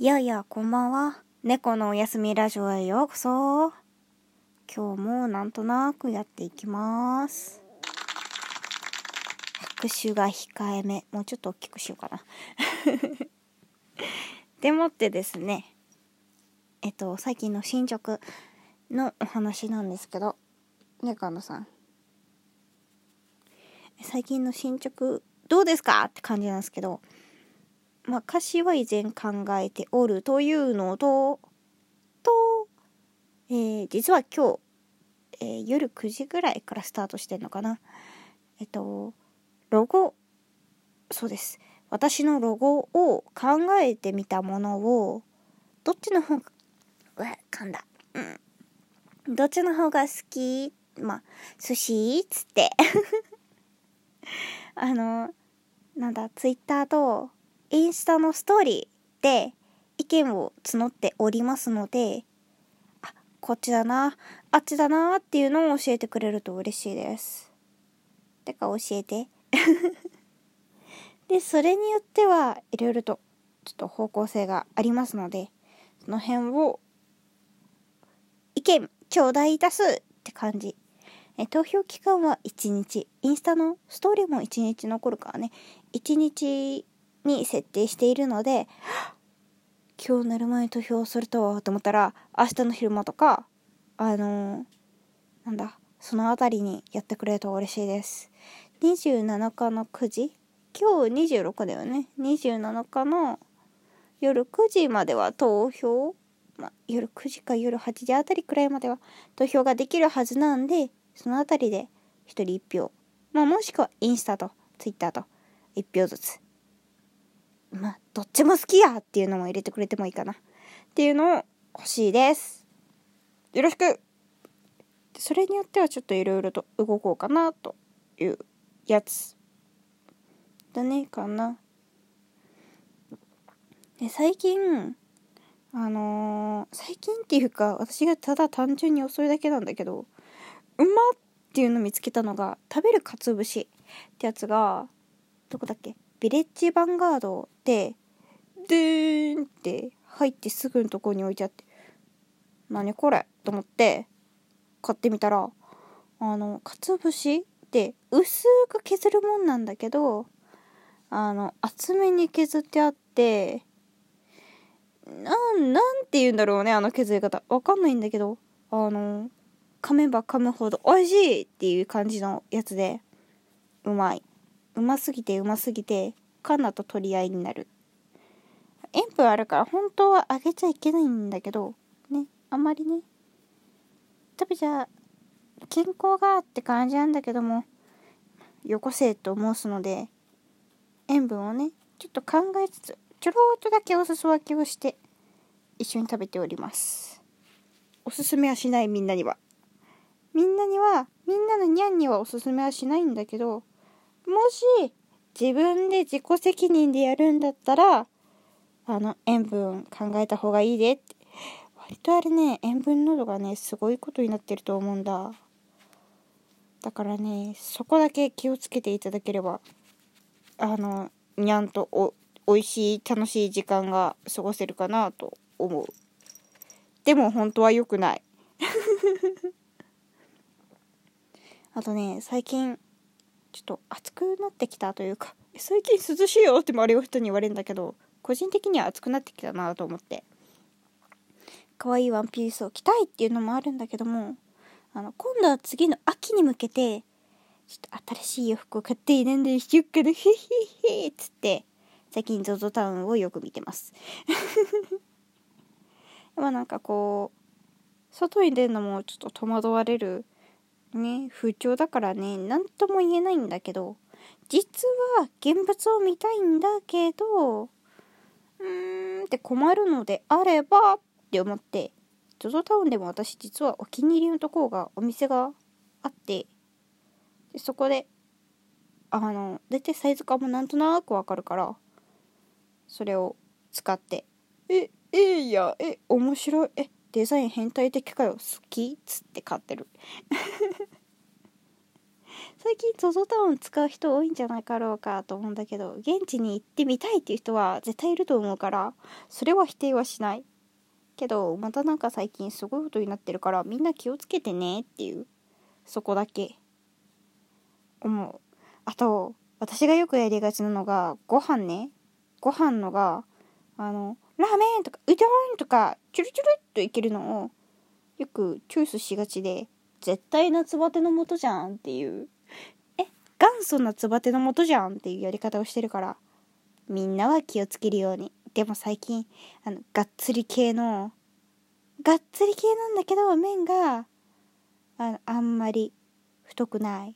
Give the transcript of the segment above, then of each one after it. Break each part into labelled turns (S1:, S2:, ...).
S1: いやいや、こんばんは。猫のおやすみラジオへようこそ。今日もなんとなくやっていきます。拍手が控えめ。もうちょっと大きくしようかな。でもってですね、えっと、最近の進捗のお話なんですけど、猫野さん。最近の進捗どうですか？って感じなんですけど、まあ、歌詞は以前考えておるというのと、と、えー実は今日、えー夜9時ぐらいからスタートしてんのかな。えっと、ロゴ、そうです。私のロゴを考えてみたものを、どっちの方が、うわ、噛んだ。うん。どっちの方が好き？まあ、寿司？っつって。あの、なんだ、ツイッターとインスタのストーリーで意見を募っておりますので、あ、こっちだな、あっちだなっていうのを教えてくれると嬉しいです。てか教えて。で、それによってはいろいろとちょっと方向性がありますので、その辺を意見頂戴いたすって感じ。え投票期間は1日。インスタのストーリーも1日残るからね。1日に設定しているので、今日寝る前に投票するとはと思ったら、明日の昼間とか、あのーなんだ、そのあたりにやってくれると嬉しいです。27日の9時？今日26だよね。27日の夜9時までは投票まあ、夜9時か夜8時あたりくらいまでは投票ができるはずなんで、そのあたりで1人1票。まあ、もしくはインスタとツイッターと1票ずつ。まあ、どっちも好きやっていうのも入れてくれてもいいかな。っていうのを欲しいです。よろしくそれによってはちょっといろいろと動こうかなというやつだねかな。で最近あのー最近っていうか私がただ単純に遅いだけなんだけどうまっていうの見つけたのが食べるかつぶしってやつがどこだっけ？ビレッジヴァンガードででーんって入ってすぐのとこに置いてあって何これと思って買ってみたらあのかつぶしって薄く削るもんなんだけどあの厚めに削ってあってなん、なんて言うんだろうね、あの削り方。わかんないんだけど、あの、噛めば噛むほど美味しいっていう感じのやつで、うまい。うますぎてうますぎて、カンナと取り合いになる。塩分あるから本当はあげちゃいけないんだけど、ね、あんまりね。食べちゃ、健康がって感じなんだけども、よこせと申すので、塩分をね、ちょっと考えつつ、ちょろっとだけお裾分けをして一緒に食べておりますおすすめはしないみんなにはみんなにはみんなのニャンにはおすすめはしないんだけどもし自分で自己責任でやるんだったらあの塩分考えた方がいいでって。割とあれね塩分濃度がねすごいことになってると思うんだ。だからねそこだけ気をつけていただければあのにゃんとお美味しい楽しい時間が過ごせるかなと思う。でも本当は良くない。あとね最近ちょっと暑くなってきたというか最近涼しいよって周りの人に言われるんだけど個人的には暑くなってきたなと思って。可愛いワンピースを着たいっていうのもあるんだけどもあの今度は次の秋に向けてちょっと新しい洋服を買っているんでしよっかなへへへっつって最近 ZOZO タウンをよく見てます。でもなんかこう外に出るのもちょっと戸惑われるね風潮だからね何とも言えないんだけど実は現物を見たいんだけどうーんって困るのであればって思って ZOZO タウンでも私実はお気に入りのところがお店があってでそこであの大体サイズ感もなんとなくわかるからそれを使って「ええいやえ面白いえデザイン変態的かよ好き?」っつって買ってる近 ZOZO タウン使う人多いんじゃないかろうかと思うんだけど現地に行ってみたいっていう人は絶対いると思うからそれは否定はしない。けどまたなんか最近すごいことになってるからみんな気をつけてねっていうそこだけ。思う。あと私がよくやりがちなのがご飯ね。ご飯のがあのラーメンとかうどんとかチュルチュルっといけるのをよくチョイスしがちで絶対夏バテのもとじゃんっていう。元祖夏バテのもとじゃんっていうやり方をしてるからみんなは気をつけるように。でも最近あのがっつり系のがっつり系なんだけど麺があのあんまり太くない。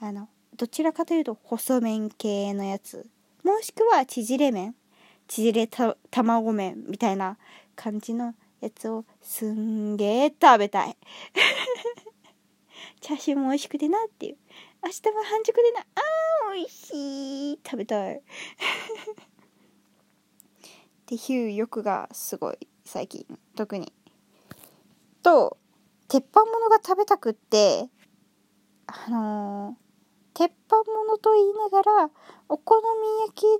S1: あのどちらかというと細麺系のやつ。もしくは縮れ麺。縮れた卵麺みたいな感じのやつをすんげえ食べたい。チャーシューも美味しくてなっていう。明日は半熟でな。あー美味しい。食べたい。っていう欲がすごい最近。特に。と鉄板ものが食べたくってあのー鉄板ものと言いながらお好み焼きでは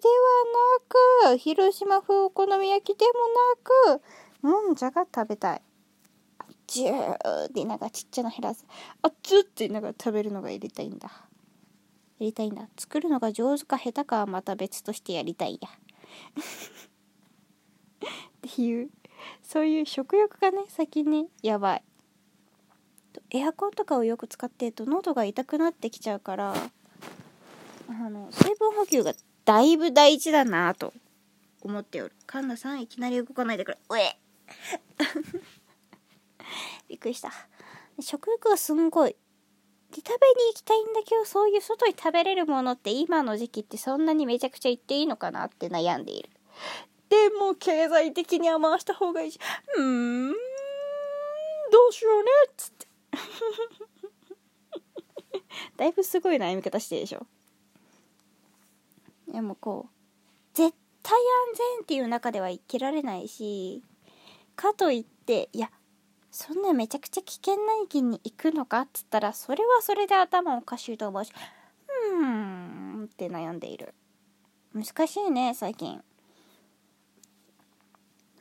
S1: なく広島風お好み焼きでもなくもんじゃが食べたい。ジューってながらちっちゃな減らすあっつってながら食べるのがやりたいんだ。やりたいんだ。作るのが上手か下手かはまた別としてやりたいや。っていう。そういう食欲がね先にやばい。エアコンとかをよく使ってると喉が痛くなってきちゃうからあの水分補給がだいぶ大事だなと思っておる。神田さんいきなり動かないでくれ。うえびっくりした。食欲がすんごい食べに行きたいんだけどそういう外に食べれるものって今の時期ってそんなにめちゃくちゃ行っていいのかなって悩んでいる。でも経済的には回した方がいいしうーんどうしようねっつって。だいぶすごい悩み方してるでしょ。でもこう絶対安全っていう中では生きられないしかといっていやそんなめちゃくちゃ危険な域に行くのかっつったらそれはそれで頭おかしいと思うし。うーんって悩んでいる。難しいね最近。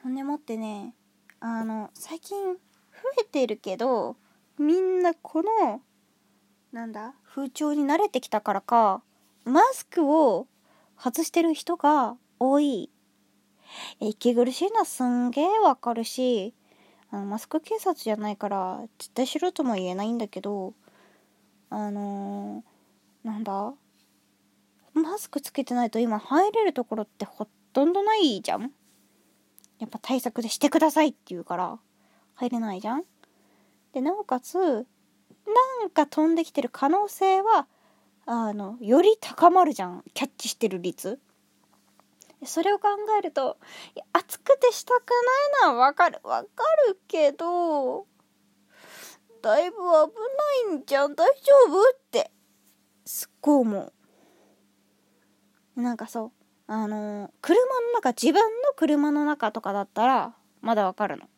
S1: ほんでもってねあの最近増えてるけどみんなこのなんだ風潮に慣れてきたからかマスクを外してる人が多い。息苦しいのはすんげえわかるしあのマスク警察じゃないから絶対しろとも言えないんだけどあのー、なんだ？マスクつけてないと今入れるところってほとんどないじゃん。やっぱ対策でしてくださいって言うから入れないじゃん。でなおかつなんか飛んできてる可能性はあのより高まるじゃん。キャッチしてる率。それを考えると暑くてしたくないのはわかるわかるけどだいぶ危ないんじゃん大丈夫？ってすっごい思う。なんかそうあの車の中自分の車の中とかだったらまだわかるの。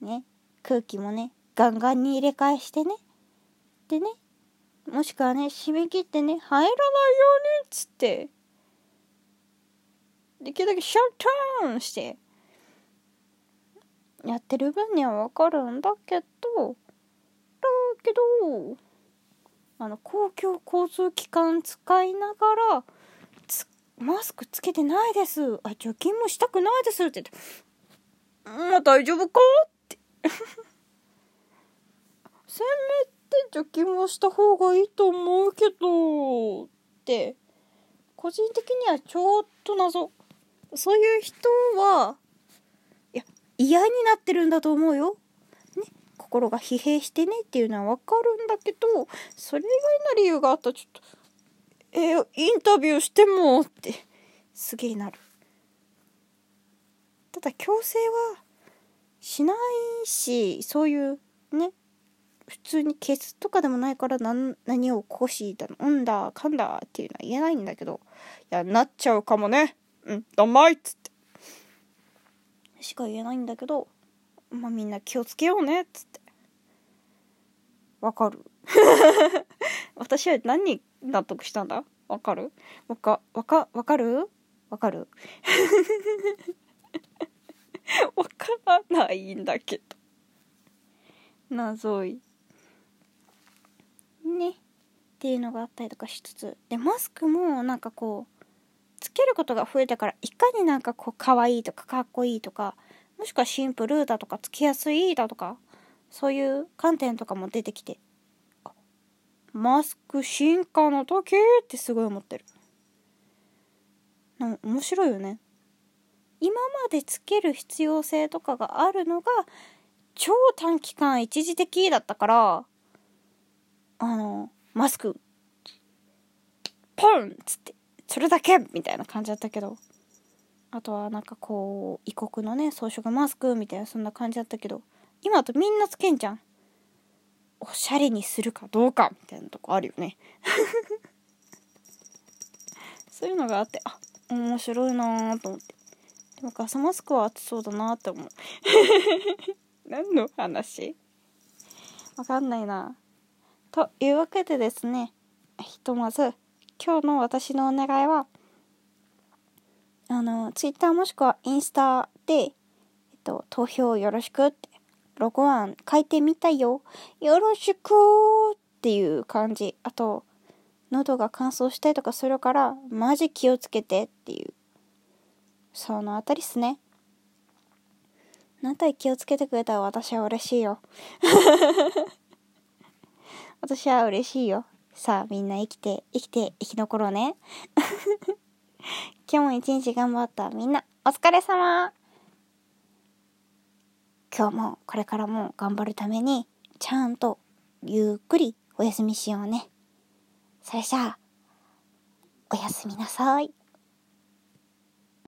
S1: ね空気もねガンガンに入れ替えしてね。でねもしくはね締め切ってね入らないようにっつって。できるだけシャッターンしてやってる分にはわかるんだけどだけどあの公共交通機関使いながらマスクつけてないです。あ除菌もしたくないですって言ってまあ大丈夫かって。せめて除菌もした方がいいと思うけどって個人的にはちょっと謎。そういう人はいや嫌になってるんだと思うよ。ね心が疲弊してねっていうのはわかるんだけどそれ以外の理由があったらちょっとえー、インタビューしてもってすげえなる。ただ強制はしないしそういうね普通にケツとかでもないから何何を起こしだうんだかんだっていうのは言えないんだけどいやなっちゃうかもねうんだまいっつってしか言えないんだけどまあみんな気をつけようねっつってわかる？私は何に納得したんだ？わかる？わか、わか、わかる？わかる？わからないんだけど。謎い。ね。っていうのがあったりとかしつつ。で、マスクもなんかこう、つけることが増えたからいかになんかこう可愛いとかかっこいいとかもしくはシンプルだとかつけやすいだとかそういう観点とかも出てきてマスク進化の時ってすごい思ってる。な面白いよね。今までつける必要性とかがあるのが超短期間一時的だったからあのマスクポンっつって。それだけみたいな感じだったけど。あとはなんかこう異国のね装飾マスクみたいなそんな感じだったけど。今だとみんなつけんじゃん。おしゃれにするかどうかみたいなとこあるよね。そういうのがあってあ面白いなーと思って。でもガスマスクは熱そうだなって思う。何の話？わかんないな。というわけでですねひとまず今日の私のお願いは、あの、ツイッターもしくはインスタで、えっと、投票よろしくって、ロゴ案書いてみたよ。よろしくっていう感じ。あと、喉が乾燥したりとかするから、マジ気をつけてっていう。そのあたりっすね。なんたり気をつけてくれたら私は嬉しいよ。私は嬉しいよ。さあみんな生きて生きて生き残ろうね。今日も一日頑張ったみんな。お疲れ様。今日もこれからも頑張るためにちゃんとゆっくりお休みしようね。それじゃあおやすみなさい。